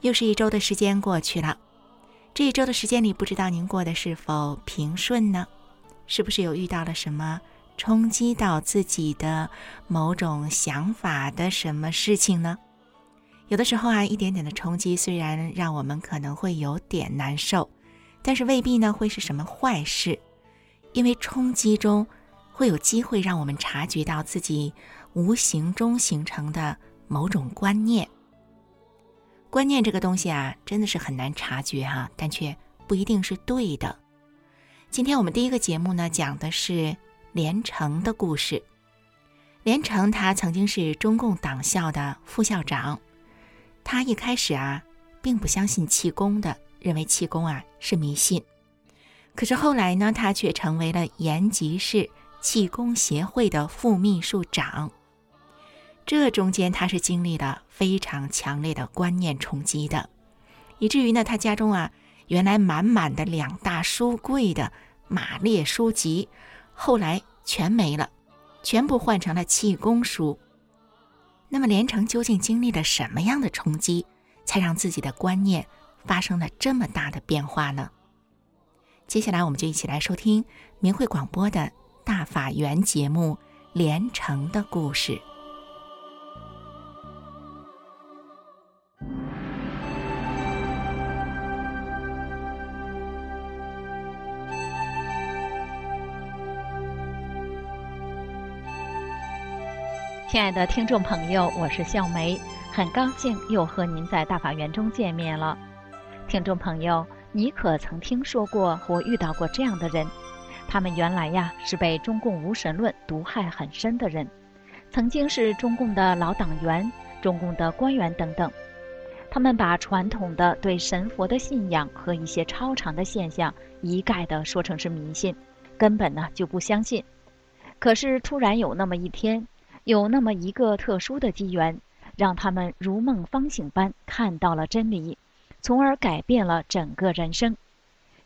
又是一周的时间过去了，这一周的时间里，不知道您过得是否平顺呢？是不是有遇到了什么冲击到自己的某种想法的什么事情呢？有的时候啊，一点点的冲击虽然让我们可能会有点难受，但是未必呢会是什么坏事，因为冲击中会有机会让我们察觉到自己无形中形成的某种观念。观念这个东西啊，真的是很难察觉哈，但却不一定是对的。今天我们第一个节目呢，讲的是连城的故事。连城他曾经是中共党校的副校长，他一开始啊，并不相信气功的，认为气功啊是迷信。可是后来呢，他却成为了延吉市气功协会的副秘书长。这中间他是经历了非常强烈的观念冲击的，以至于呢，他家中啊原来满满的两大书柜的马列书籍，后来全没了，全部换成了气功书。那么连城究竟经历了什么样的冲击，才让自己的观念发生了这么大的变化呢？接下来我们就一起来收听明慧广播的大法缘节目《连城的故事》。亲爱的听众朋友，我是笑梅，很高兴又和您在大法园中见面了。听众朋友，你可曾听说过或遇到过这样的人？他们原来呀是被中共无神论毒害很深的人，曾经是中共的老党员、中共的官员等等。他们把传统的对神佛的信仰和一些超常的现象一概的说成是迷信，根本呢就不相信。可是突然有那么一天。有那么一个特殊的机缘，让他们如梦方醒般看到了真理，从而改变了整个人生。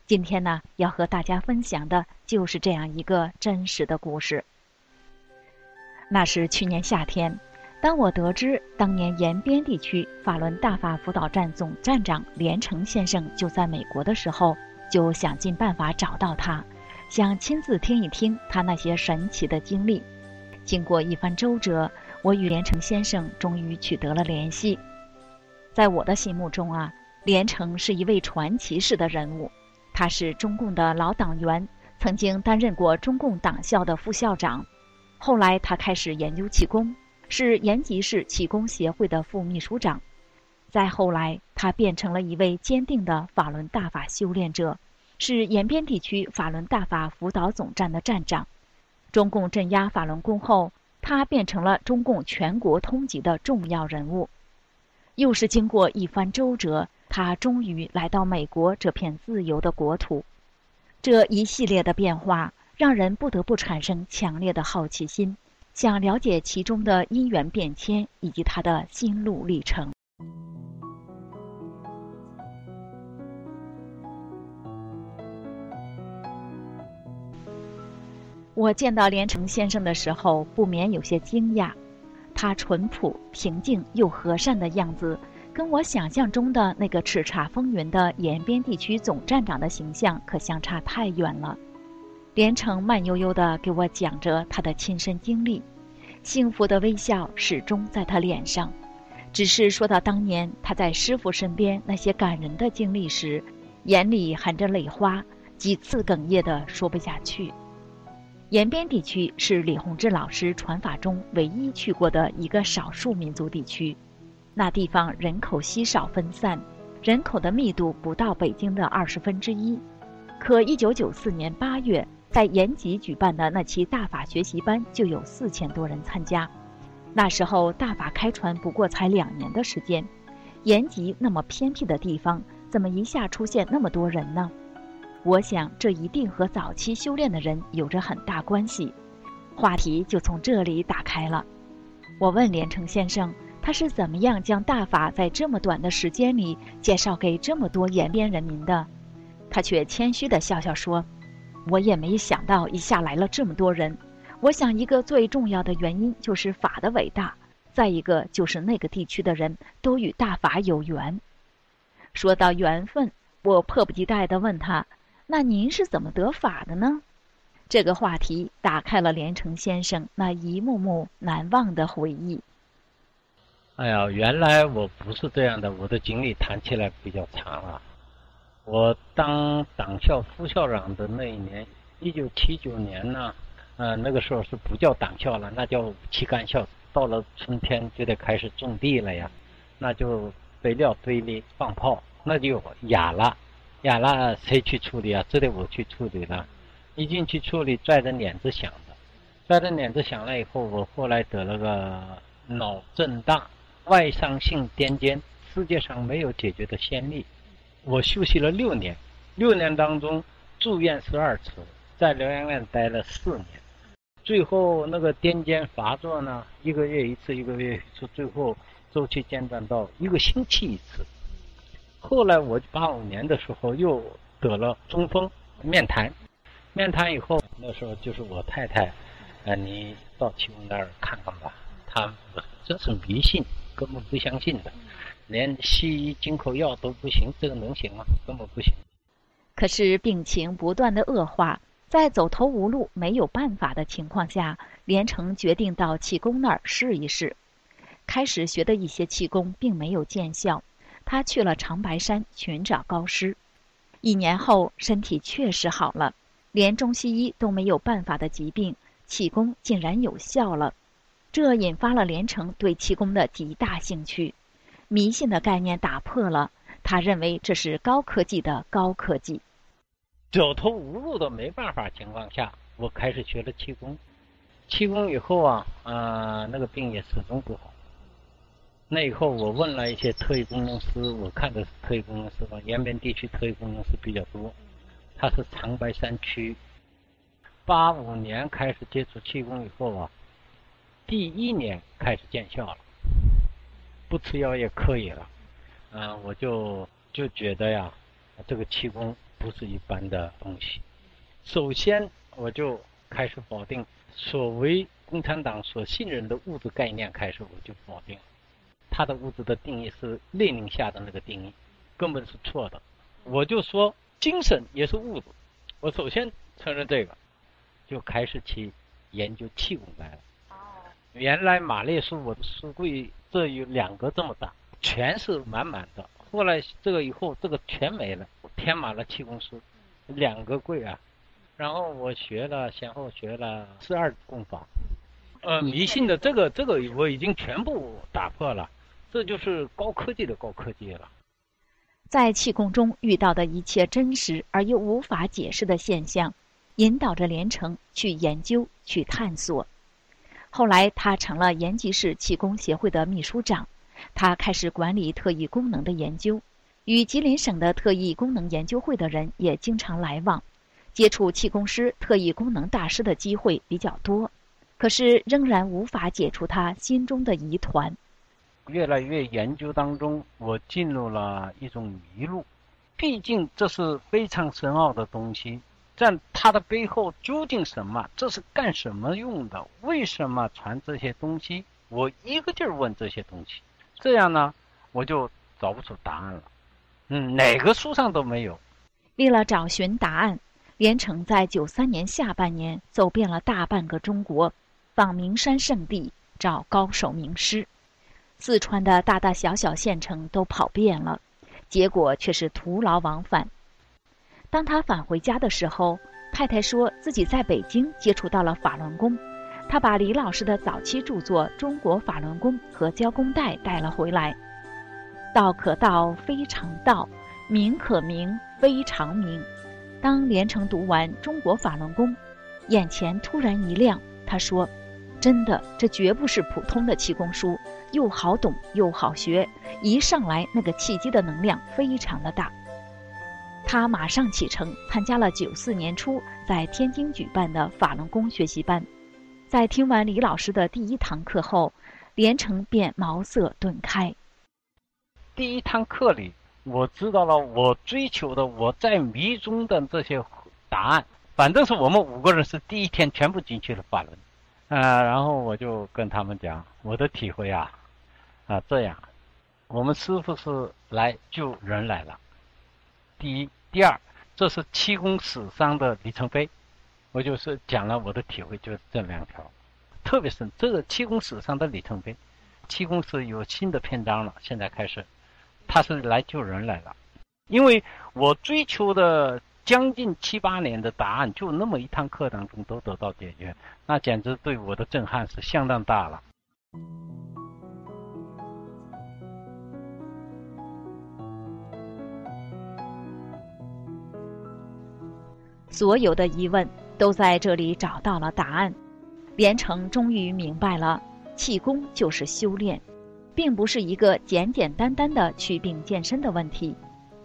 今天呢，要和大家分享的就是这样一个真实的故事。那是去年夏天，当我得知当年延边地区法轮大法辅导站总站长连城先生就在美国的时候，就想尽办法找到他，想亲自听一听他那些神奇的经历。经过一番周折，我与连城先生终于取得了联系。在我的心目中啊，连城是一位传奇式的人物。他是中共的老党员，曾经担任过中共党校的副校长。后来他开始研究气功，是延吉市气功协会的副秘书长。再后来，他变成了一位坚定的法轮大法修炼者，是延边地区法轮大法辅导总站的站长。中共镇压法轮功后，他变成了中共全国通缉的重要人物。又是经过一番周折，他终于来到美国这片自由的国土。这一系列的变化，让人不得不产生强烈的好奇心，想了解其中的因缘变迁以及他的心路历程。我见到连城先生的时候，不免有些惊讶。他淳朴、平静又和善的样子，跟我想象中的那个叱咤风云的延边地区总站长的形象可相差太远了。连城慢悠悠地给我讲着他的亲身经历，幸福的微笑始终在他脸上。只是说到当年他在师傅身边那些感人的经历时，眼里含着泪花，几次哽咽的说不下去。延边地区是李洪志老师传法中唯一去过的一个少数民族地区，那地方人口稀少分散，人口的密度不到北京的二十分之一。可1994年8月在延吉举办的那期大法学习班就有四千多人参加。那时候大法开传不过才两年的时间，延吉那么偏僻的地方，怎么一下出现那么多人呢？我想这一定和早期修炼的人有着很大关系。话题就从这里打开了。我问连城先生，他是怎么样将大法在这么短的时间里介绍给这么多延边人民的？他却谦虚地笑笑说：“我也没想到一下来了这么多人。我想一个最重要的原因就是法的伟大，再一个就是那个地区的人都与大法有缘。”说到缘分，我迫不及待地问他：“那您是怎么得法的呢？”这个话题打开了连城先生那一幕幕难忘的回忆。哎呀，原来我不是这样的，我的经历谈起来比较长啊。我当党校副校长的那一年，一九七九年呢，呃，那个时候是不叫党校了，那叫旗干校。到了春天就得开始种地了呀，那就肥料堆里放炮，那就哑了，呀，那谁去处理啊？只得我去处理了。一进去处理，拽着脸子响的，拽着脸子响了以后，我后来得了个脑震荡、外伤性癫痫，世界上没有解决的先例。我休息了六年，六年当中住院十二次，在疗养院待了四年，最后那个癫痫发作呢，一个月一次，一个月一次，最后周期间断到一个星期一次。后来我八五年的时候又得了中风、面瘫。面瘫以后，那时候就是我太太，呃，你到气功那儿看看吧。他这是迷信，根本不相信的，连西医进口药都不行，这个能行吗？根本不行。可是病情不断的恶化，在走投无路、没有办法的情况下，连城决定到气功那儿试一试。开始学的一些气功并没有见效，他去了长白山寻找高师。一年后，身体确实好了。连中西医都没有办法的疾病，气功竟然有效了，这引发了连城对气功的极大兴趣。迷信的概念打破了，他认为这是高科技的高科技。走投无路的没办法情况下，我开始学了气功。气功以后啊，啊，那个病也始终不好。那以后我问了一些特异功能师，我看的是特异功能师吧，延边地区特异功能师比较多。他是长白山区，八五年开始接触气功以后啊，第一年开始见效了，不吃药也可以了，嗯，我就就觉得呀，这个气功不是一般的东西。首先，我就开始否定所谓共产党所信任的物质概念，开始我就否定了，他的物质的定义是列宁下的那个定义，根本是错的。我就说。精神也是物质，我首先承认这个，就开始去研究气功来了。哦原来马列书我的书柜这有两个这么大，全是满满的。后来这个以后这个全没了，填满了气功书，两个柜啊。然后我学了，先后学了十二功法。呃，迷信的这个这个我已经全部打破了，这就是高科技的高科技了。在气功中遇到的一切真实而又无法解释的现象，引导着连城去研究、去探索。后来，他成了延吉市气功协会的秘书长，他开始管理特异功能的研究，与吉林省的特异功能研究会的人也经常来往，接触气功师、特异功能大师的机会比较多。可是，仍然无法解除他心中的疑团。越来越研究当中，我进入了一种迷路。毕竟这是非常深奥的东西，在它的背后究竟什么？这是干什么用的？为什么传这些东西？我一个劲儿问这些东西，这样呢，我就找不出答案了。嗯，哪个书上都没有。为了找寻答案，连城在九三年下半年走遍了大半个中国，访名山圣地，找高手名师。四川的大大小小县城都跑遍了，结果却是徒劳往返。当他返回家的时候，太太说自己在北京接触到了法轮功，他把李老师的早期著作《中国法轮功》和胶弓带带了回来。道可道，非常道；名可名，非常名。当连城读完《中国法轮功》，眼前突然一亮，他说：“真的，这绝不是普通的气功书。”又好懂又好学，一上来那个契机的能量非常的大。他马上启程，参加了九四年初在天津举办的法轮功学习班。在听完李老师的第一堂课后，连城便茅塞顿开。第一堂课里，我知道了我追求的、我在迷中的这些答案。反正是我们五个人是第一天全部进去了法轮，啊，然后我就跟他们讲我的体会啊，啊，这样，我们师傅是来救人来了。第一，第二，这是气功史上的里程碑，我就是讲了我的体会，就是这两条，特别是这个气功史上的里程碑，气功是有新的篇章了，现在开始，他是来救人来了，因为我追求的将近七八年的答案，就那么一堂课当中都得到解决，那简直对我的震撼是相当大了。所有的疑问都在这里找到了答案，连城终于明白了，气功就是修炼，并不是一个简简单单的祛病健身的问题。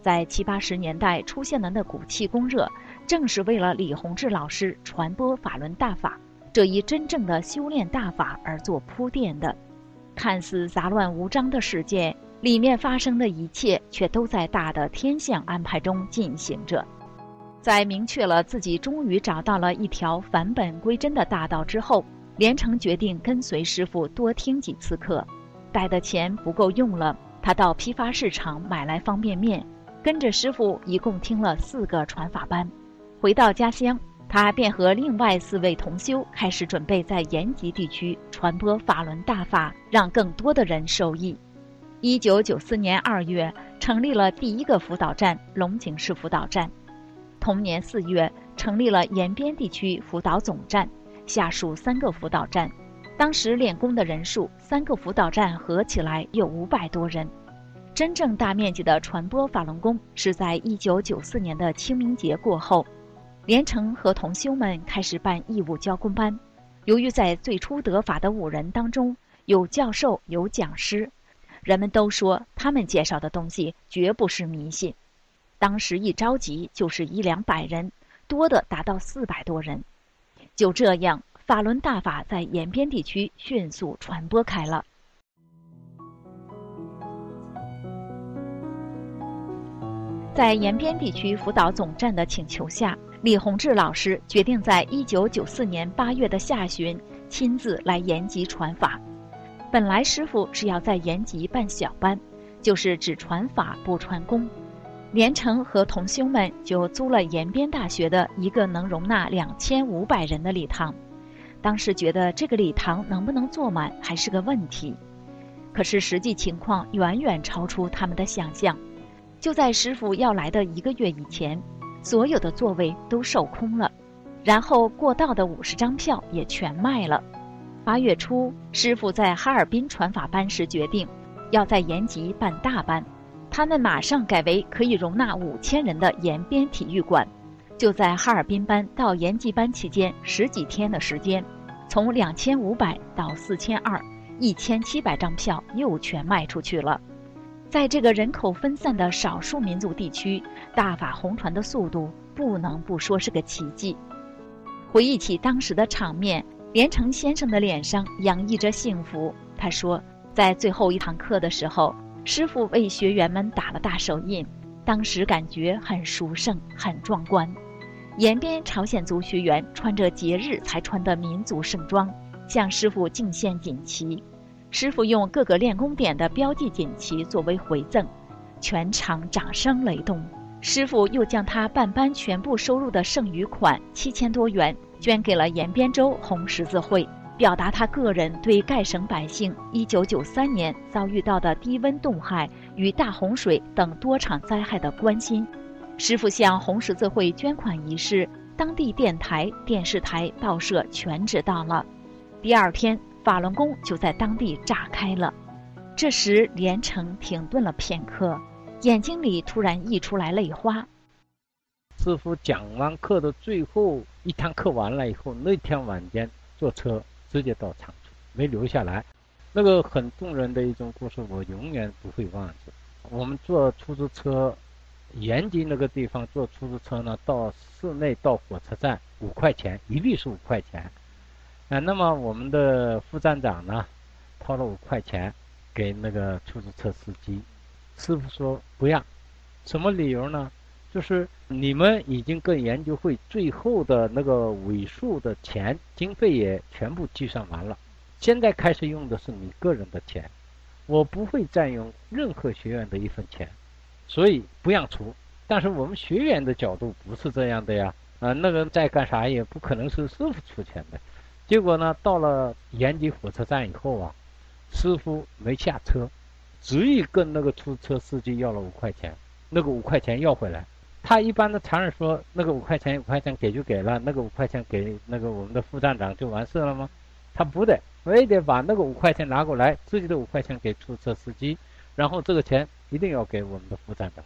在七八十年代出现的那股气功热，正是为了李洪志老师传播法轮大法这一真正的修炼大法而做铺垫的。看似杂乱无章的世界，里面发生的一切却都在大的天象安排中进行着。在明确了自己终于找到了一条返本归真的大道之后，连城决定跟随师傅多听几次课。带的钱不够用了，他到批发市场买来方便面，跟着师傅一共听了四个传法班。回到家乡，他便和另外四位同修开始准备在延吉地区传播法轮大法，让更多的人受益。一九九四年二月，成立了第一个辅导站——龙井市辅导站。同年四月，成立了延边地区辅导总站，下属三个辅导站。当时练功的人数，三个辅导站合起来有五百多人。真正大面积的传播法轮功是在一九九四年的清明节过后，连城和同修们开始办义务教功班。由于在最初得法的五人当中有教授有讲师，人们都说他们介绍的东西绝不是迷信。当时一着急就是一两百人，多的达到四百多人。就这样，法轮大法在延边地区迅速传播开了。在延边地区辅导总站的请求下，李洪志老师决定在一九九四年八月的下旬亲自来延吉传法。本来师傅是要在延吉办小班，就是只传法不传功。连城和同修们就租了延边大学的一个能容纳两千五百人的礼堂，当时觉得这个礼堂能不能坐满还是个问题，可是实际情况远远超出他们的想象。就在师傅要来的一个月以前，所有的座位都售空了，然后过道的五十张票也全卖了。八月初，师傅在哈尔滨传法班时决定，要在延吉办大班。他们马上改为可以容纳五千人的延边体育馆。就在哈尔滨班到延吉班期间十几天的时间，从两千五百到四千二，一千七百张票又全卖出去了。在这个人口分散的少数民族地区，大法红船的速度不能不说是个奇迹。回忆起当时的场面，连城先生的脸上洋溢着幸福。他说，在最后一堂课的时候。师傅为学员们打了大手印，当时感觉很殊胜、很壮观。延边朝鲜族学员穿着节日才穿的民族盛装，向师傅敬献锦旗。师傅用各个练功点的标记锦旗作为回赠，全场掌声雷动。师傅又将他办班全部收入的剩余款七千多元捐给了延边州红十字会。表达他个人对盖省百姓1993年遭遇到的低温冻害与大洪水等多场灾害的关心。师傅向红十字会捐款一事，当地电台、电视台、报社全知道了。第二天，法轮功就在当地炸开了。这时，连城停顿了片刻，眼睛里突然溢出来泪花。师傅讲完课的最后一堂课完了以后，那天晚间坐车。直接到长春，没留下来。那个很动人的一种故事，我永远不会忘记。我们坐出租车，延吉那个地方坐出租车呢，到市内到火车站五块钱，一律是五块钱。啊，那么我们的副站长呢，掏了五块钱给那个出租车司机，师傅说不要，什么理由呢？就是你们已经跟研究会最后的那个尾数的钱经费也全部计算完了，现在开始用的是你个人的钱，我不会占用任何学员的一分钱，所以不让出。但是我们学员的角度不是这样的呀，啊，那个在干啥也不可能是师傅出钱的。结果呢，到了延吉火车站以后啊，师傅没下车，执意跟那个出租车司机要了五块钱，那个五块钱要回来。他一般的常人说，那个五块钱五块钱给就给了，那个五块钱给那个我们的副站长就完事了吗？他不得，非得把那个五块钱拿过来，自己的五块钱给出租车司机，然后这个钱一定要给我们的副站长。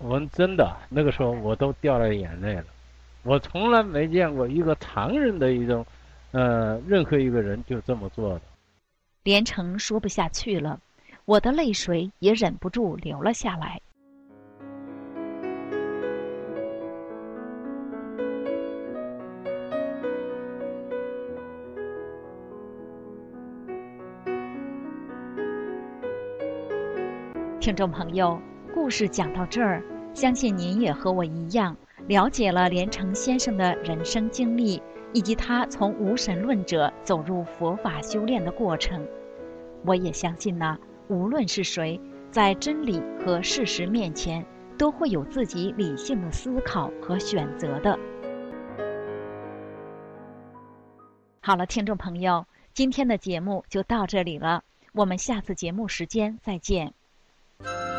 我们真的那个时候我都掉了眼泪了，我从来没见过一个常人的一种。呃，任何一个人就这么做的。连城说不下去了，我的泪水也忍不住流了下来。听众朋友，故事讲到这儿，相信您也和我一样，了解了连城先生的人生经历。以及他从无神论者走入佛法修炼的过程，我也相信呢。无论是谁，在真理和事实面前，都会有自己理性的思考和选择的。好了，听众朋友，今天的节目就到这里了，我们下次节目时间再见。法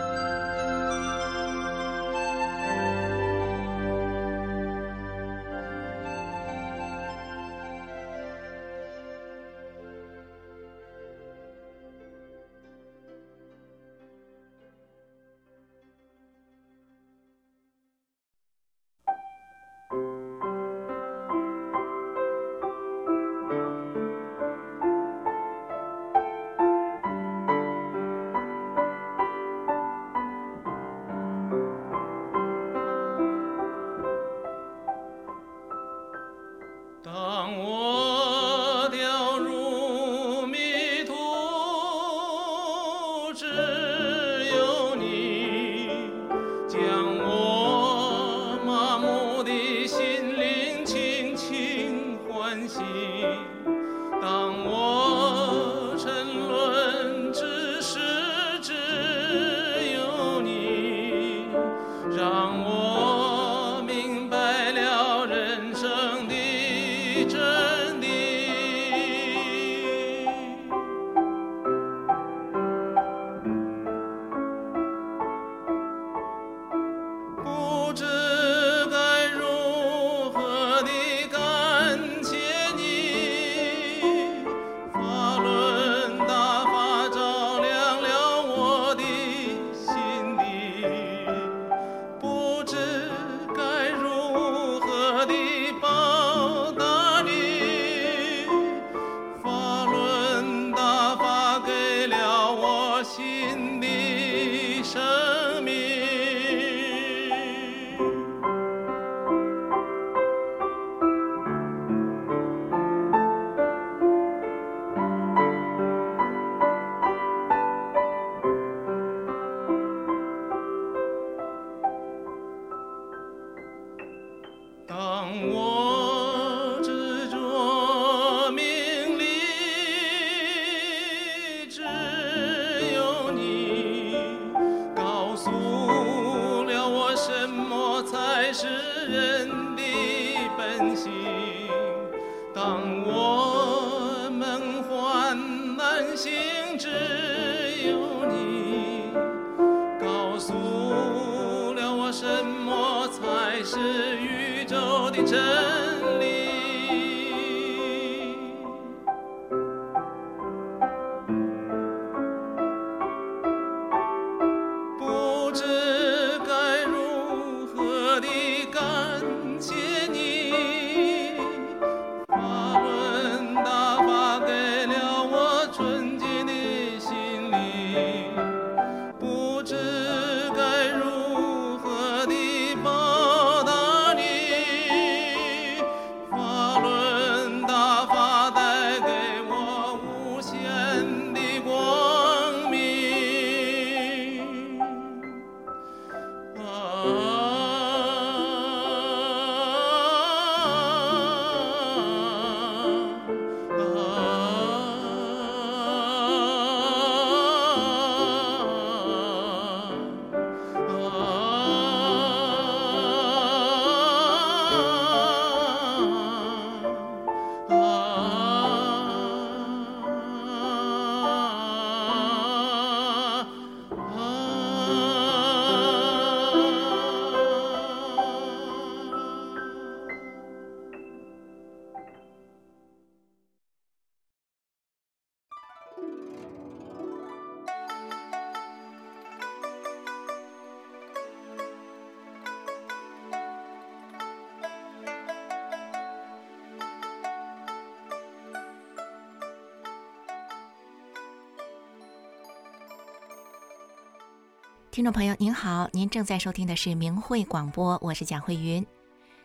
听众朋友您好，您正在收听的是明慧广播，我是蒋慧云。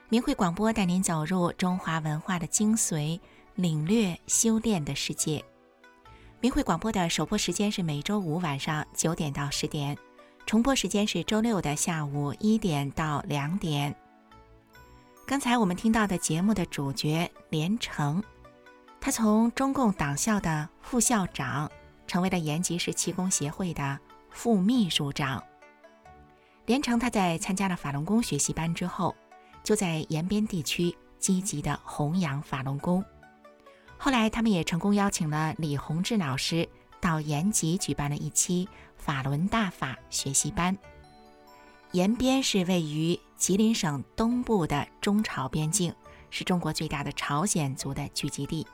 明慧广播带您走入中华文化的精髓，领略修炼的世界。明慧广播的首播时间是每周五晚上九点到十点，重播时间是周六的下午一点到两点。刚才我们听到的节目的主角连城，他从中共党校的副校长，成为了延吉市气功协会的。副秘书长连城，他在参加了法轮功学习班之后，就在延边地区积极的弘扬法轮功。后来，他们也成功邀请了李洪志老师到延吉举办了一期法轮大法学习班。延边是位于吉林省东部的中朝边境，是中国最大的朝鲜族的聚集地。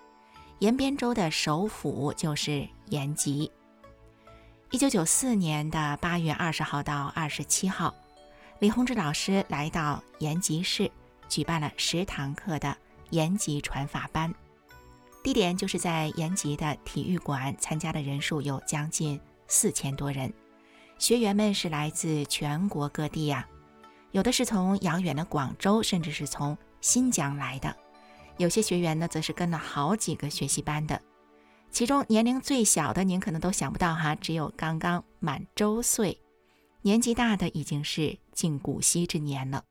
延边州的首府就是延吉。一九九四年的八月二十号到二十七号，李洪志老师来到延吉市，举办了十堂课的延吉传法班，地点就是在延吉的体育馆，参加的人数有将近四千多人，学员们是来自全国各地呀，有的是从遥远的广州，甚至是从新疆来的，有些学员呢，则是跟了好几个学习班的。其中年龄最小的，您可能都想不到哈，只有刚刚满周岁；年纪大的已经是近古稀之年了。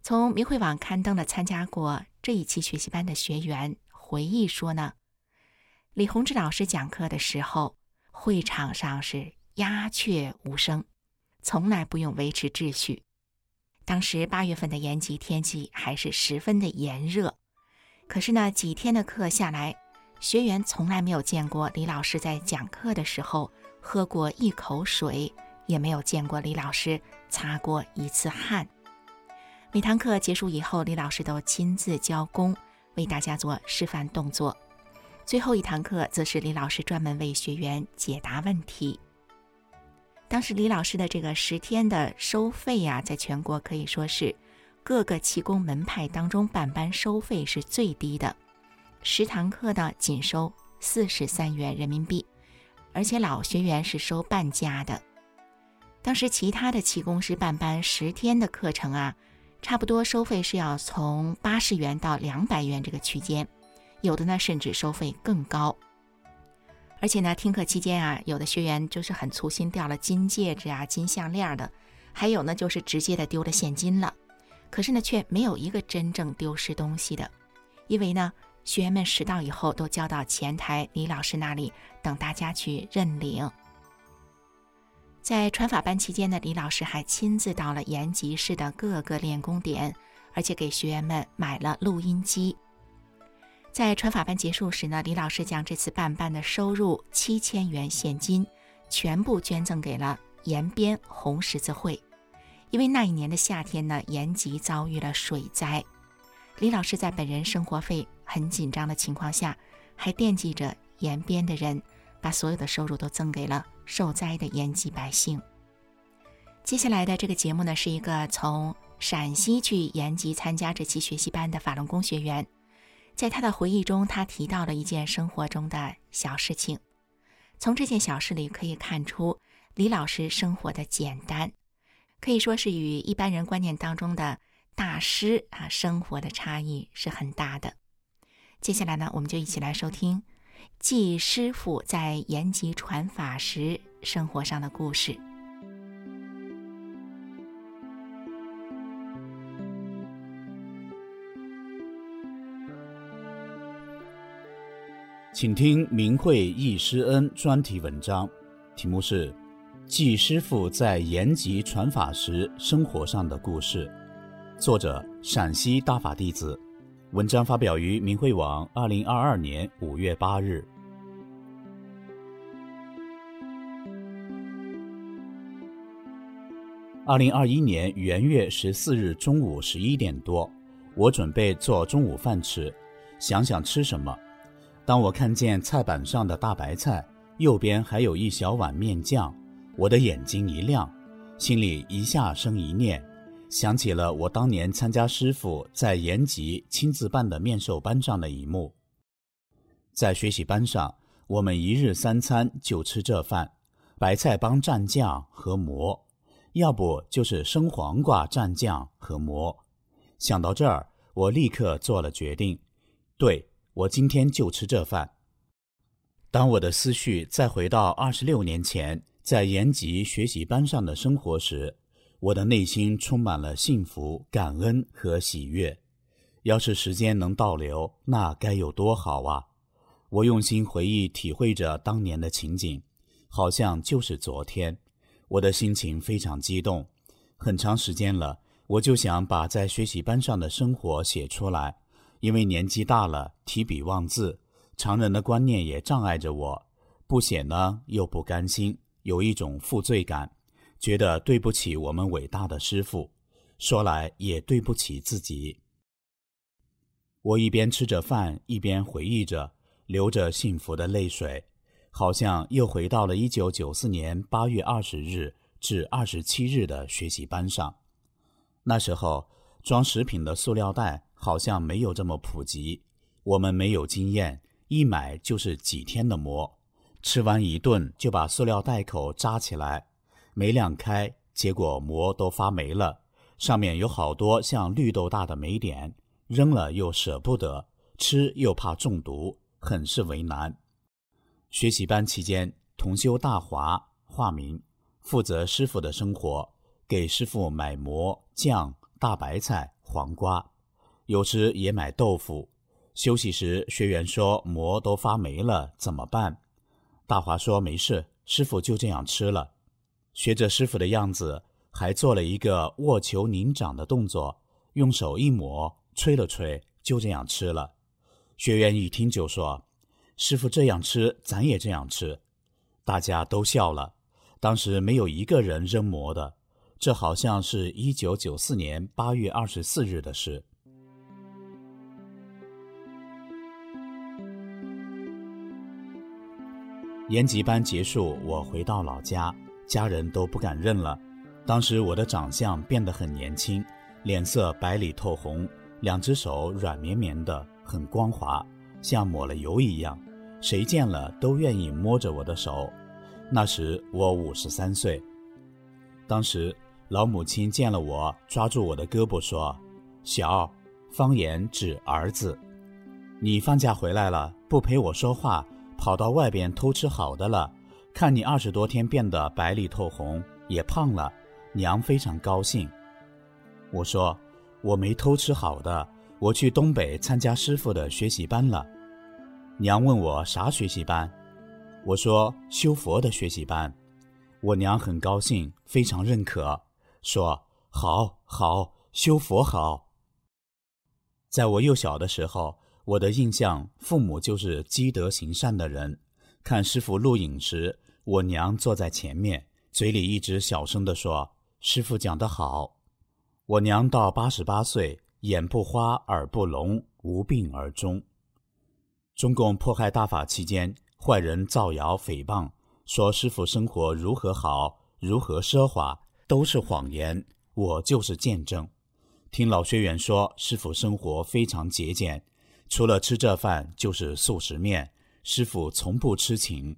从明慧网刊登了参加过这一期学习班的学员回忆说呢，李洪志老师讲课的时候，会场上是鸦雀无声，从来不用维持秩序。当时八月份的延吉天气还是十分的炎热，可是呢，几天的课下来。学员从来没有见过李老师在讲课的时候喝过一口水，也没有见过李老师擦过一次汗。每堂课结束以后，李老师都亲自教功，为大家做示范动作。最后一堂课则是李老师专门为学员解答问题。当时李老师的这个十天的收费呀，在全国可以说是各个气功门派当中办班收费是最低的。十堂课呢，仅收四十三元人民币，而且老学员是收半价的。当时其他的气功师办班十天的课程啊，差不多收费是要从八十元到两百元这个区间，有的呢甚至收费更高。而且呢，听课期间啊，有的学员就是很粗心掉了金戒指啊、金项链的，还有呢就是直接的丢了现金了。可是呢，却没有一个真正丢失东西的，因为呢。学员们拾到以后，都交到前台李老师那里，等大家去认领。在传法班期间呢，李老师还亲自到了延吉市的各个练功点，而且给学员们买了录音机。在传法班结束时呢，李老师将这次办班的收入七千元现金全部捐赠给了延边红十字会，因为那一年的夏天呢，延吉遭遇了水灾。李老师在本人生活费很紧张的情况下，还惦记着延边的人，把所有的收入都赠给了受灾的延吉百姓。接下来的这个节目呢，是一个从陕西去延吉参加这期学习班的法轮功学员，在他的回忆中，他提到了一件生活中的小事情。从这件小事里可以看出，李老师生活的简单，可以说是与一般人观念当中的。大师啊，生活的差异是很大的。接下来呢，我们就一起来收听季师傅在延吉传法时生活上的故事。请听明慧易师恩专题文章，题目是《季师傅在延吉传法时生活上的故事》。作者：陕西大法弟子，文章发表于明慧网，二零二二年五月八日。二零二一年元月十四日中午十一点多，我准备做中午饭吃，想想吃什么。当我看见菜板上的大白菜，右边还有一小碗面酱，我的眼睛一亮，心里一下生一念。想起了我当年参加师傅在延吉亲自办的面授班上的一幕。在学习班上，我们一日三餐就吃这饭，白菜帮蘸酱和馍，要不就是生黄瓜蘸酱和馍。想到这儿，我立刻做了决定，对我今天就吃这饭。当我的思绪再回到二十六年前在延吉学习班上的生活时，我的内心充满了幸福、感恩和喜悦。要是时间能倒流，那该有多好啊！我用心回忆，体会着当年的情景，好像就是昨天。我的心情非常激动。很长时间了，我就想把在学习班上的生活写出来，因为年纪大了，提笔忘字，常人的观念也障碍着我。不写呢，又不甘心，有一种负罪感。觉得对不起我们伟大的师傅，说来也对不起自己。我一边吃着饭，一边回忆着，流着幸福的泪水，好像又回到了一九九四年八月二十日至二十七日的学习班上。那时候装食品的塑料袋好像没有这么普及，我们没有经验，一买就是几天的馍，吃完一顿就把塑料袋口扎起来。没晾开，结果馍都发霉了，上面有好多像绿豆大的霉点，扔了又舍不得，吃又怕中毒，很是为难。学习班期间，同修大华（化名）负责师傅的生活，给师傅买馍、酱、大白菜、黄瓜，有时也买豆腐。休息时，学员说馍都发霉了，怎么办？大华说没事，师傅就这样吃了。学着师傅的样子，还做了一个握球拧掌的动作，用手一抹，吹了吹，就这样吃了。学员一听就说：“师傅这样吃，咱也这样吃。”大家都笑了。当时没有一个人扔馍的，这好像是一九九四年八月二十四日的事。延吉班结束，我回到老家。家人都不敢认了。当时我的长相变得很年轻，脸色白里透红，两只手软绵绵的，很光滑，像抹了油一样。谁见了都愿意摸着我的手。那时我五十三岁。当时老母亲见了我，抓住我的胳膊说：“小，方言指儿子，你放假回来了，不陪我说话，跑到外边偷吃好的了。”看你二十多天变得白里透红，也胖了，娘非常高兴。我说我没偷吃好的，我去东北参加师傅的学习班了。娘问我啥学习班，我说修佛的学习班。我娘很高兴，非常认可，说好好修佛好。在我幼小的时候，我的印象，父母就是积德行善的人。看师傅录影时，我娘坐在前面，嘴里一直小声地说：“师傅讲得好。”我娘到八十八岁，眼不花，耳不聋，无病而终。中共迫害大法期间，坏人造谣诽谤，说师傅生活如何好，如何奢华，都是谎言。我就是见证。听老学员说，师傅生活非常节俭，除了吃这饭就是素食面。师傅从不吃情。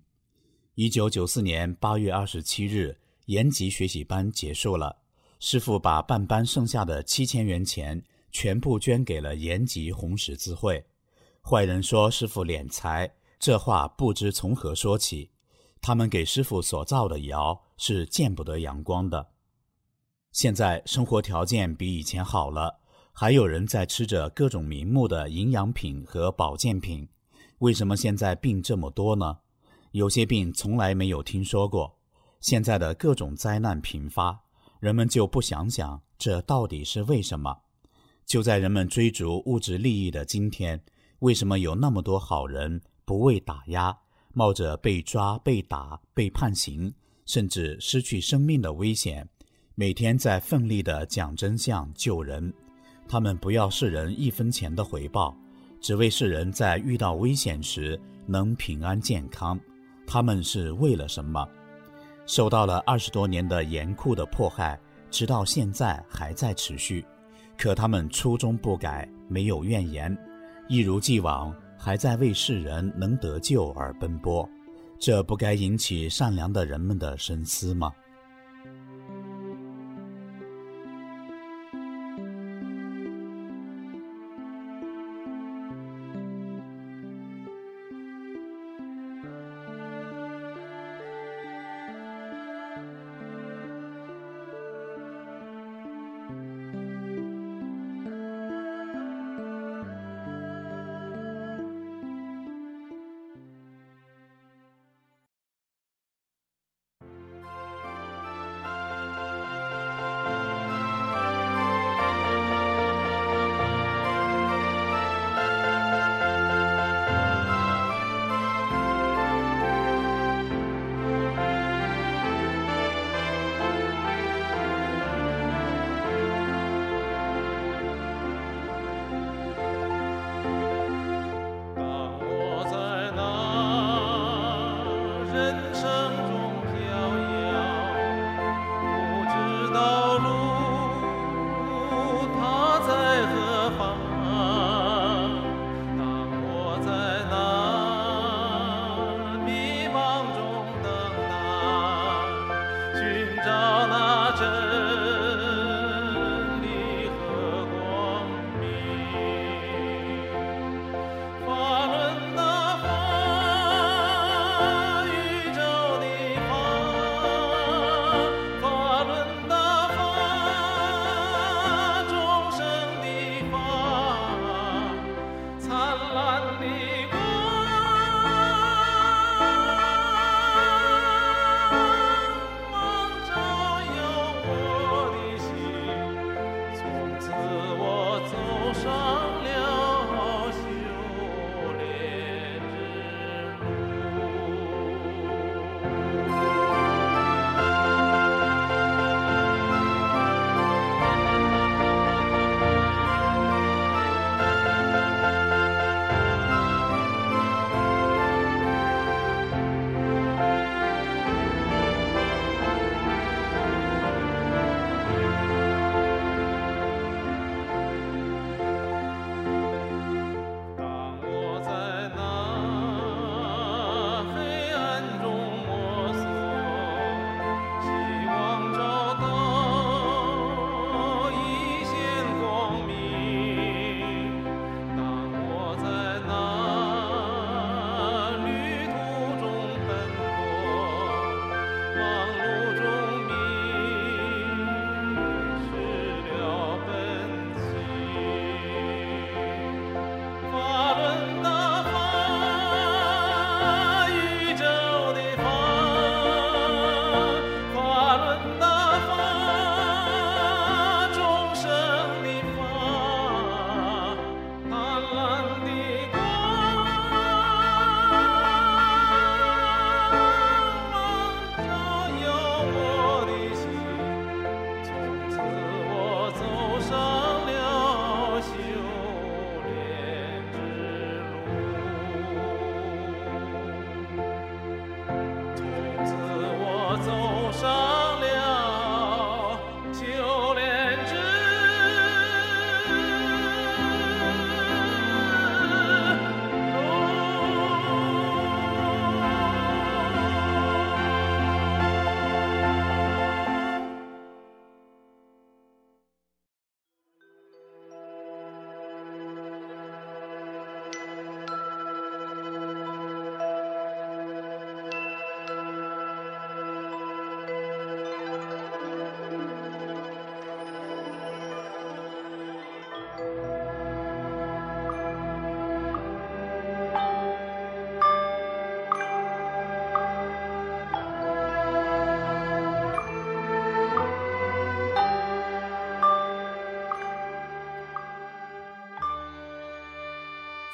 一九九四年八月二十七日，延吉学习班结束了。师傅把半班剩下的七千元钱全部捐给了延吉红十字会。坏人说师傅敛财，这话不知从何说起。他们给师傅所造的谣是见不得阳光的。现在生活条件比以前好了，还有人在吃着各种名目的营养品和保健品。为什么现在病这么多呢？有些病从来没有听说过。现在的各种灾难频发，人们就不想想这到底是为什么？就在人们追逐物质利益的今天，为什么有那么多好人不畏打压，冒着被抓、被打、被判刑，甚至失去生命的危险，每天在奋力的讲真相、救人？他们不要世人一分钱的回报。只为世人在遇到危险时能平安健康，他们是为了什么？受到了二十多年的严酷的迫害，直到现在还在持续。可他们初衷不改，没有怨言，一如既往，还在为世人能得救而奔波。这不该引起善良的人们的深思吗？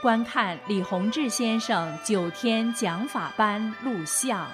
观看李洪志先生九天讲法班录像。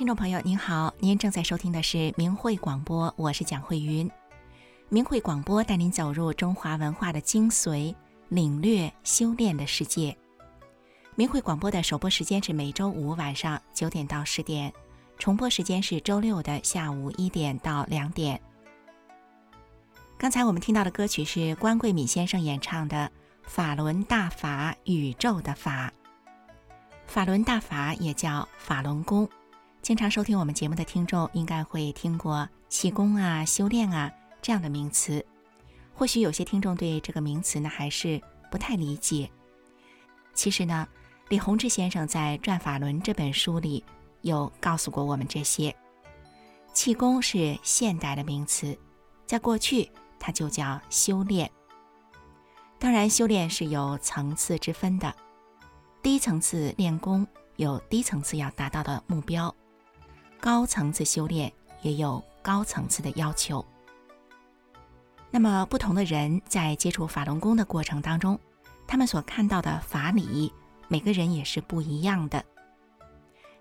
听众朋友您好，您正在收听的是明慧广播，我是蒋慧云。明慧广播带您走入中华文化的精髓，领略修炼的世界。明慧广播的首播时间是每周五晚上九点到十点，重播时间是周六的下午一点到两点。刚才我们听到的歌曲是关桂敏先生演唱的《法轮大法宇宙的法》。法轮大法也叫法轮功。经常收听我们节目的听众应该会听过气功啊、修炼啊这样的名词。或许有些听众对这个名词呢还是不太理解。其实呢，李洪志先生在《转法轮》这本书里有告诉过我们这些。气功是现代的名词，在过去它就叫修炼。当然，修炼是有层次之分的。低层次练功有低层次要达到的目标。高层次修炼也有高层次的要求。那么，不同的人在接触法轮功的过程当中，他们所看到的法理每个人也是不一样的。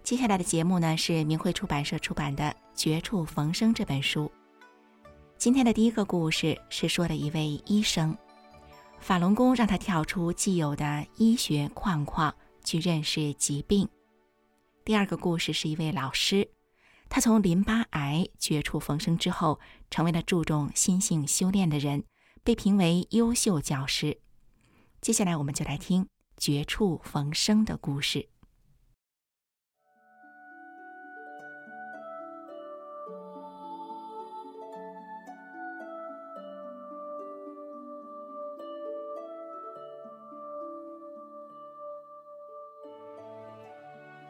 接下来的节目呢，是明慧出版社出版的《绝处逢生》这本书。今天的第一个故事是说的一位医生，法轮功让他跳出既有的医学框框，去认识疾病。第二个故事是一位老师，他从淋巴癌绝处逢生之后，成为了注重心性修炼的人，被评为优秀教师。接下来，我们就来听绝处逢生的故事。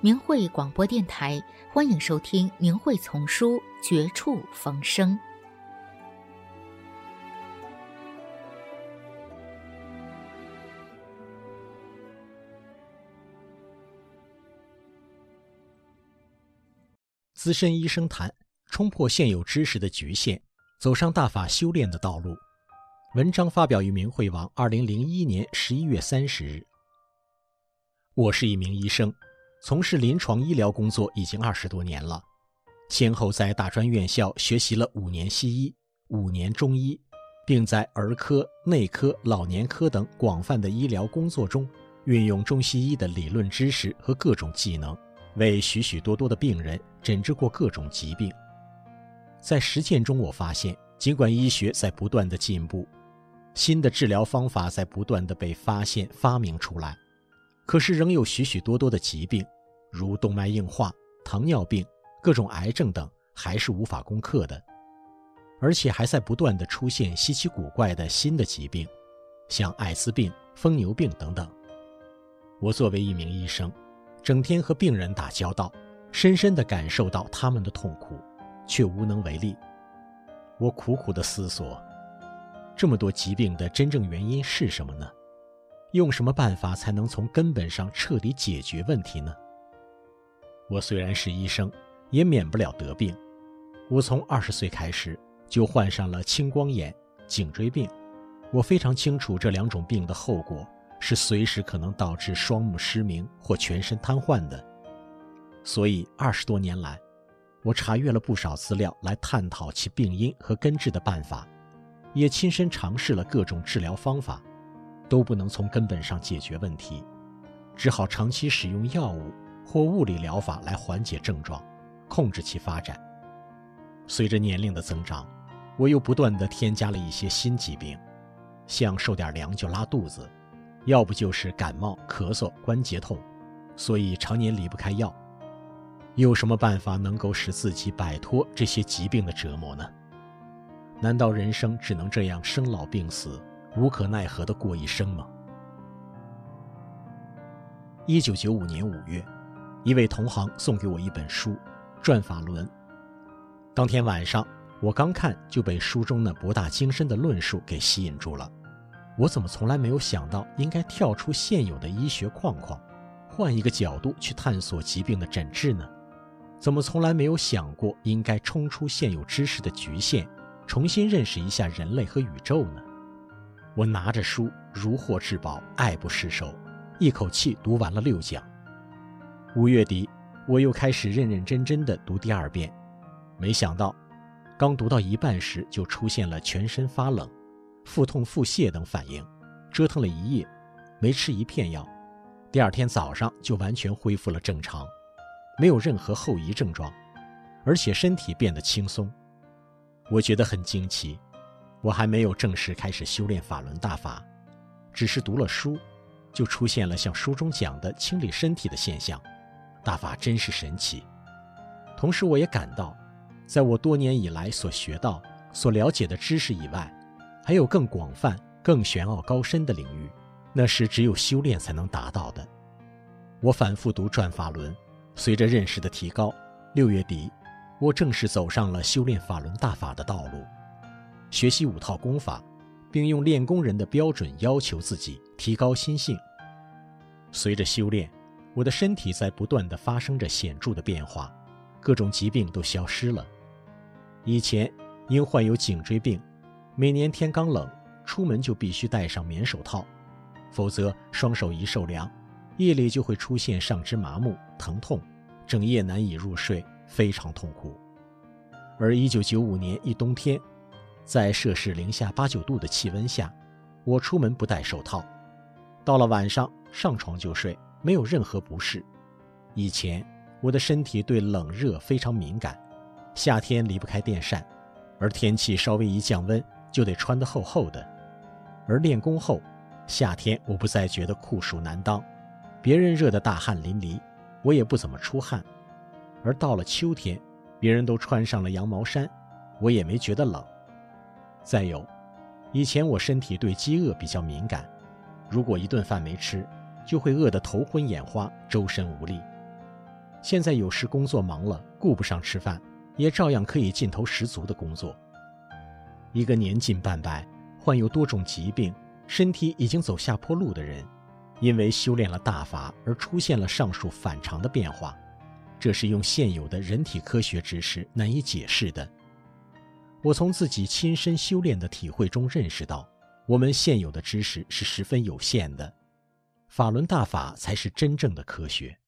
明慧广播电台，欢迎收听《明慧丛书·绝处逢生》。资深医生谈冲破现有知识的局限，走上大法修炼的道路。文章发表于明慧网，二零零一年十一月三十日。我是一名医生。从事临床医疗工作已经二十多年了，先后在大专院校学习了五年西医、五年中医，并在儿科、内科、老年科等广泛的医疗工作中，运用中西医的理论知识和各种技能，为许许多多的病人诊治过各种疾病。在实践中，我发现，尽管医学在不断的进步，新的治疗方法在不断的被发现、发明出来。可是仍有许许多多的疾病，如动脉硬化、糖尿病、各种癌症等，还是无法攻克的，而且还在不断的出现稀奇古怪的新的疾病，像艾滋病、疯牛病等等。我作为一名医生，整天和病人打交道，深深地感受到他们的痛苦，却无能为力。我苦苦地思索，这么多疾病的真正原因是什么呢？用什么办法才能从根本上彻底解决问题呢？我虽然是医生，也免不了得病。我从二十岁开始就患上了青光眼、颈椎病。我非常清楚这两种病的后果是随时可能导致双目失明或全身瘫痪的。所以二十多年来，我查阅了不少资料来探讨其病因和根治的办法，也亲身尝试了各种治疗方法。都不能从根本上解决问题，只好长期使用药物或物理疗法来缓解症状，控制其发展。随着年龄的增长，我又不断地添加了一些新疾病，像受点凉就拉肚子，要不就是感冒、咳嗽、关节痛，所以常年离不开药。有什么办法能够使自己摆脱这些疾病的折磨呢？难道人生只能这样生老病死？无可奈何的过一生吗？一九九五年五月，一位同行送给我一本书《转法轮》。当天晚上，我刚看就被书中那博大精深的论述给吸引住了。我怎么从来没有想到应该跳出现有的医学框框，换一个角度去探索疾病的诊治呢？怎么从来没有想过应该冲出现有知识的局限，重新认识一下人类和宇宙呢？我拿着书如获至宝，爱不释手，一口气读完了六讲。五月底，我又开始认认真真的读第二遍，没想到，刚读到一半时就出现了全身发冷、腹痛、腹泻等反应，折腾了一夜，没吃一片药，第二天早上就完全恢复了正常，没有任何后遗症状，而且身体变得轻松，我觉得很惊奇。我还没有正式开始修炼法轮大法，只是读了书，就出现了像书中讲的清理身体的现象。大法真是神奇。同时，我也感到，在我多年以来所学到所了解的知识以外，还有更广泛、更玄奥高深的领域，那是只有修炼才能达到的。我反复读《转法轮》，随着认识的提高，六月底，我正式走上了修炼法轮大法的道路，学习五套功法，并用练功人的标准要求自己，提高心性。随着修炼，我的身体在不断的发生着显著的变化，各种疾病都消失了。以前因患有颈椎病，每年天刚冷，出门就必须戴上棉手套，否则双手一受凉。夜里就会出现上肢麻木、疼痛，整夜难以入睡，非常痛苦。而1995年一冬天，在摄氏零下八九度的气温下，我出门不戴手套，到了晚上上床就睡，没有任何不适。以前我的身体对冷热非常敏感，夏天离不开电扇，而天气稍微一降温就得穿得厚厚的。而练功后，夏天我不再觉得酷暑难当。别人热得大汗淋漓，我也不怎么出汗；而到了秋天，别人都穿上了羊毛衫，我也没觉得冷。再有，以前我身体对饥饿比较敏感，如果一顿饭没吃，就会饿得头昏眼花、周身无力。现在有时工作忙了，顾不上吃饭，也照样可以劲头十足的工作。一个年近半百、患有多种疾病、身体已经走下坡路的人。因为修炼了大法而出现了上述反常的变化，这是用现有的人体科学知识难以解释的。我从自己亲身修炼的体会中认识到，我们现有的知识是十分有限的，法轮大法才是真正的科学。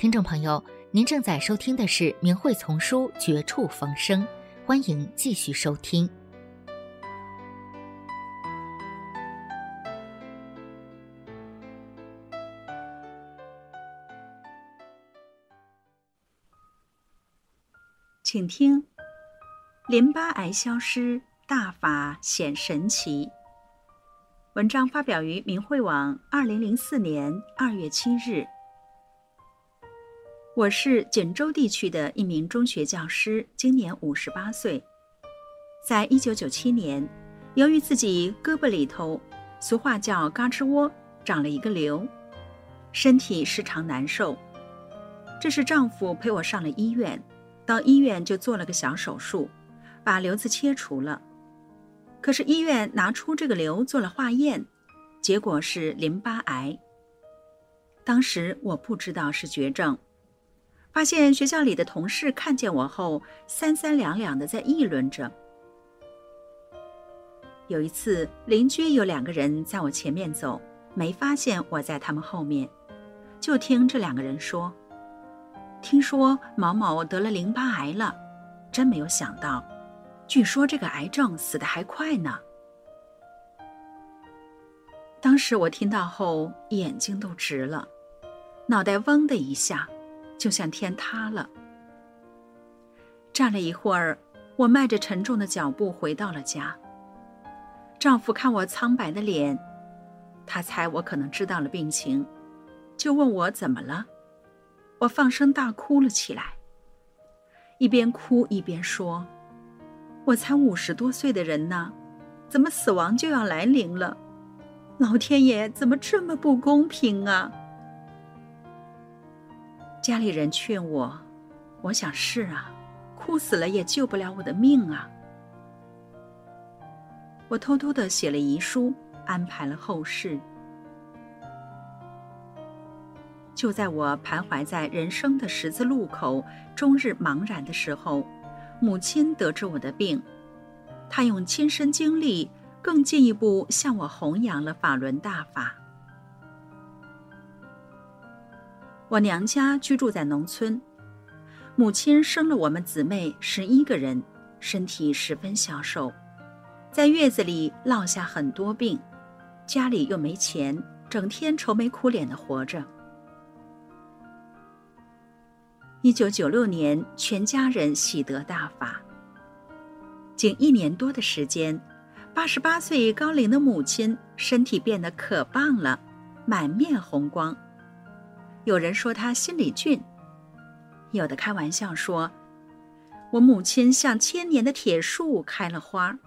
听众朋友，您正在收听的是《明慧丛书》《绝处逢生》，欢迎继续收听。请听：淋巴癌消失，大法显神奇。文章发表于明慧网，二零零四年二月七日。我是锦州地区的一名中学教师，今年五十八岁。在一九九七年，由于自己胳膊里头，俗话叫“嘎吱窝”，长了一个瘤，身体时常难受。这是丈夫陪我上了医院，到医院就做了个小手术，把瘤子切除了。可是医院拿出这个瘤做了化验，结果是淋巴癌。当时我不知道是绝症，发现学校里的同事看见我后，三三两两的在议论着。有一次，邻居有两个人在我前面走，没发现我在他们后面，就听这两个人说：“听说某某得了淋巴癌了，真没有想到，据说这个癌症死得还快呢。”当时我听到后，眼睛都直了，脑袋嗡的一下，就像天塌了。站了一会儿，我迈着沉重的脚步回到了家。丈夫看我苍白的脸，他猜我可能知道了病情，就问我怎么了。我放声大哭了起来，一边哭一边说：“我才五十多岁的人呢，怎么死亡就要来临了？老天爷怎么这么不公平啊？”家里人劝我，我想是啊，哭死了也救不了我的命啊。我偷偷的写了遗书，安排了后事。就在我徘徊在人生的十字路口，终日茫然的时候，母亲得知我的病，她用亲身经历，更进一步向我弘扬了法轮大法。我娘家居住在农村，母亲生了我们姊妹十一个人，身体十分消瘦。在月子里落下很多病，家里又没钱，整天愁眉苦脸的活着。一九九六年，全家人喜得大法。仅一年多的时间，八十八岁高龄的母亲身体变得可棒了，满面红光。有人说他心里俊，有的开玩笑说：“我母亲像千年的铁树开了花。”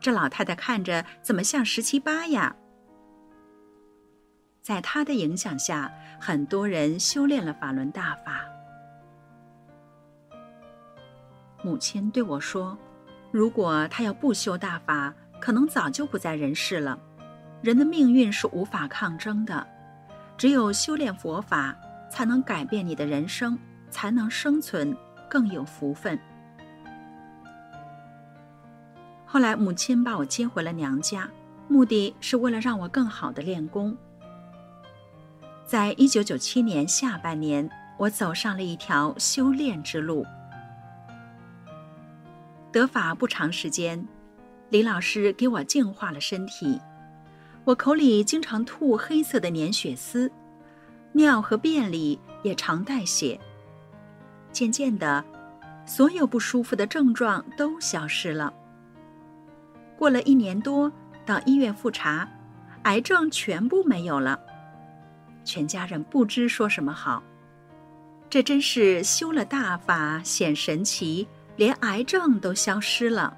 这老太太看着怎么像十七八呀？在她的影响下，很多人修炼了法轮大法。母亲对我说：“如果她要不修大法，可能早就不在人世了。人的命运是无法抗争的，只有修炼佛法，才能改变你的人生，才能生存，更有福分。”后来，母亲把我接回了娘家，目的是为了让我更好的练功。在一九九七年下半年，我走上了一条修炼之路。得法不长时间，李老师给我净化了身体，我口里经常吐黑色的粘血丝，尿和便里也常带血。渐渐的，所有不舒服的症状都消失了。过了一年多，到医院复查，癌症全部没有了。全家人不知说什么好，这真是修了大法显神奇，连癌症都消失了。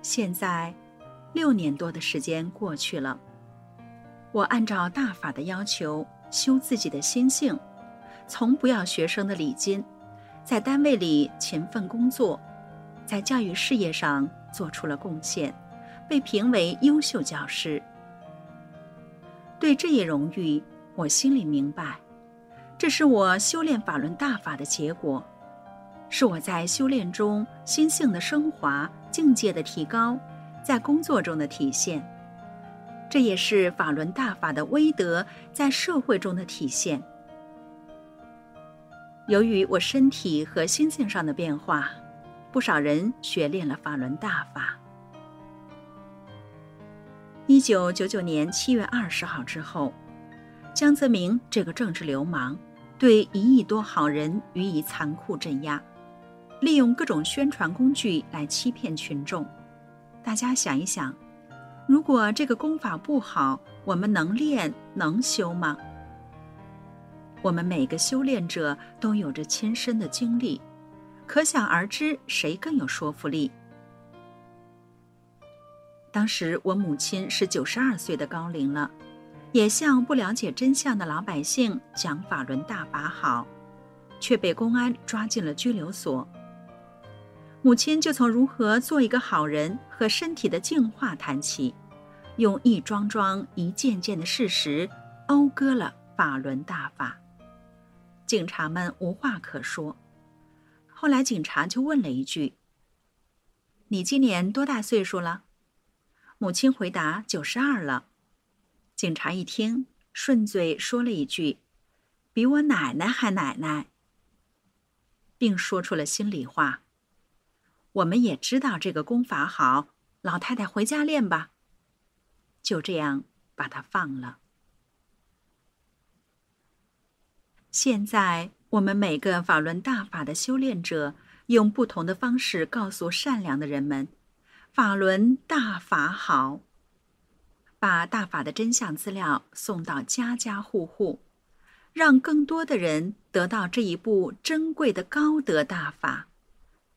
现在，六年多的时间过去了，我按照大法的要求修自己的心性，从不要学生的礼金，在单位里勤奋工作。在教育事业上做出了贡献，被评为优秀教师。对这一荣誉，我心里明白，这是我修炼法轮大法的结果，是我在修炼中心性的升华、境界的提高，在工作中的体现。这也是法轮大法的威德在社会中的体现。由于我身体和心性上的变化。不少人学练了法轮大法。一九九九年七月二十号之后，江泽民这个政治流氓对一亿多好人予以残酷镇压，利用各种宣传工具来欺骗群众。大家想一想，如果这个功法不好，我们能练能修吗？我们每个修炼者都有着亲身的经历。可想而知，谁更有说服力？当时我母亲是九十二岁的高龄了，也向不了解真相的老百姓讲法轮大法好，却被公安抓进了拘留所。母亲就从如何做一个好人和身体的净化谈起，用一桩桩、一件件的事实讴歌了法轮大法。警察们无话可说。后来警察就问了一句：“你今年多大岁数了？”母亲回答：“九十二了。”警察一听，顺嘴说了一句：“比我奶奶还奶奶。”并说出了心里话：“我们也知道这个功法好，老太太回家练吧。”就这样把它放了。现在。我们每个法轮大法的修炼者，用不同的方式告诉善良的人们：法轮大法好。把大法的真相资料送到家家户户，让更多的人得到这一部珍贵的高德大法，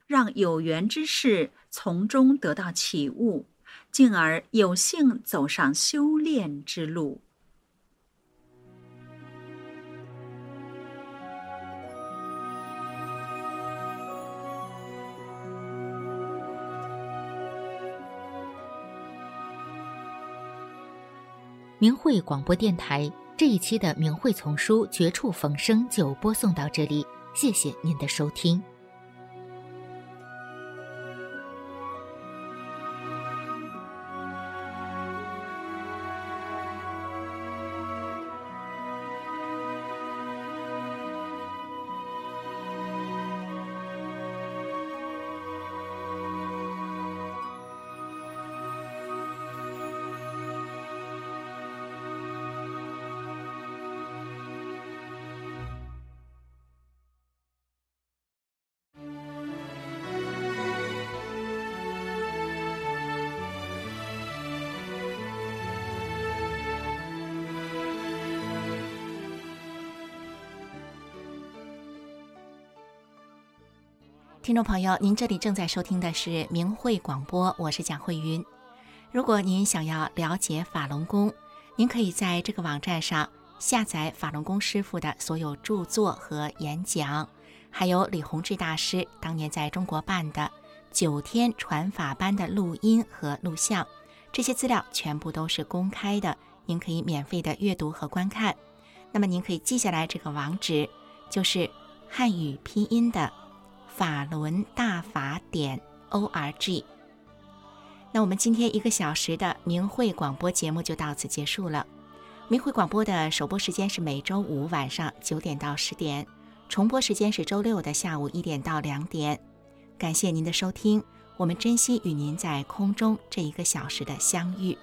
让有缘之士从中得到启悟，进而有幸走上修炼之路。明慧广播电台这一期的《明慧丛书》绝处逢生就播送到这里，谢谢您的收听。听众朋友，您这里正在收听的是明慧广播，我是蒋慧云。如果您想要了解法轮功，您可以在这个网站上下载法轮功师傅的所有著作和演讲，还有李洪志大师当年在中国办的九天传法班的录音和录像，这些资料全部都是公开的，您可以免费的阅读和观看。那么您可以记下来这个网址，就是汉语拼音的。法轮大法点 o r g。那我们今天一个小时的明慧广播节目就到此结束了。明慧广播的首播时间是每周五晚上九点到十点，重播时间是周六的下午一点到两点。感谢您的收听，我们珍惜与您在空中这一个小时的相遇。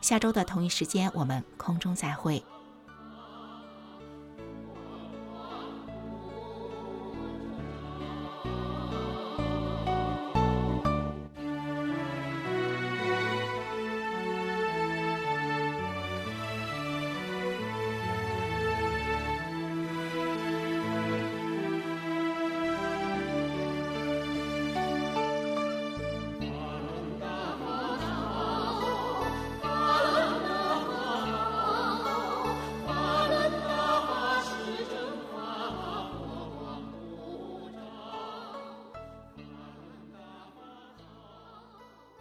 下周的同一时间，我们空中再会。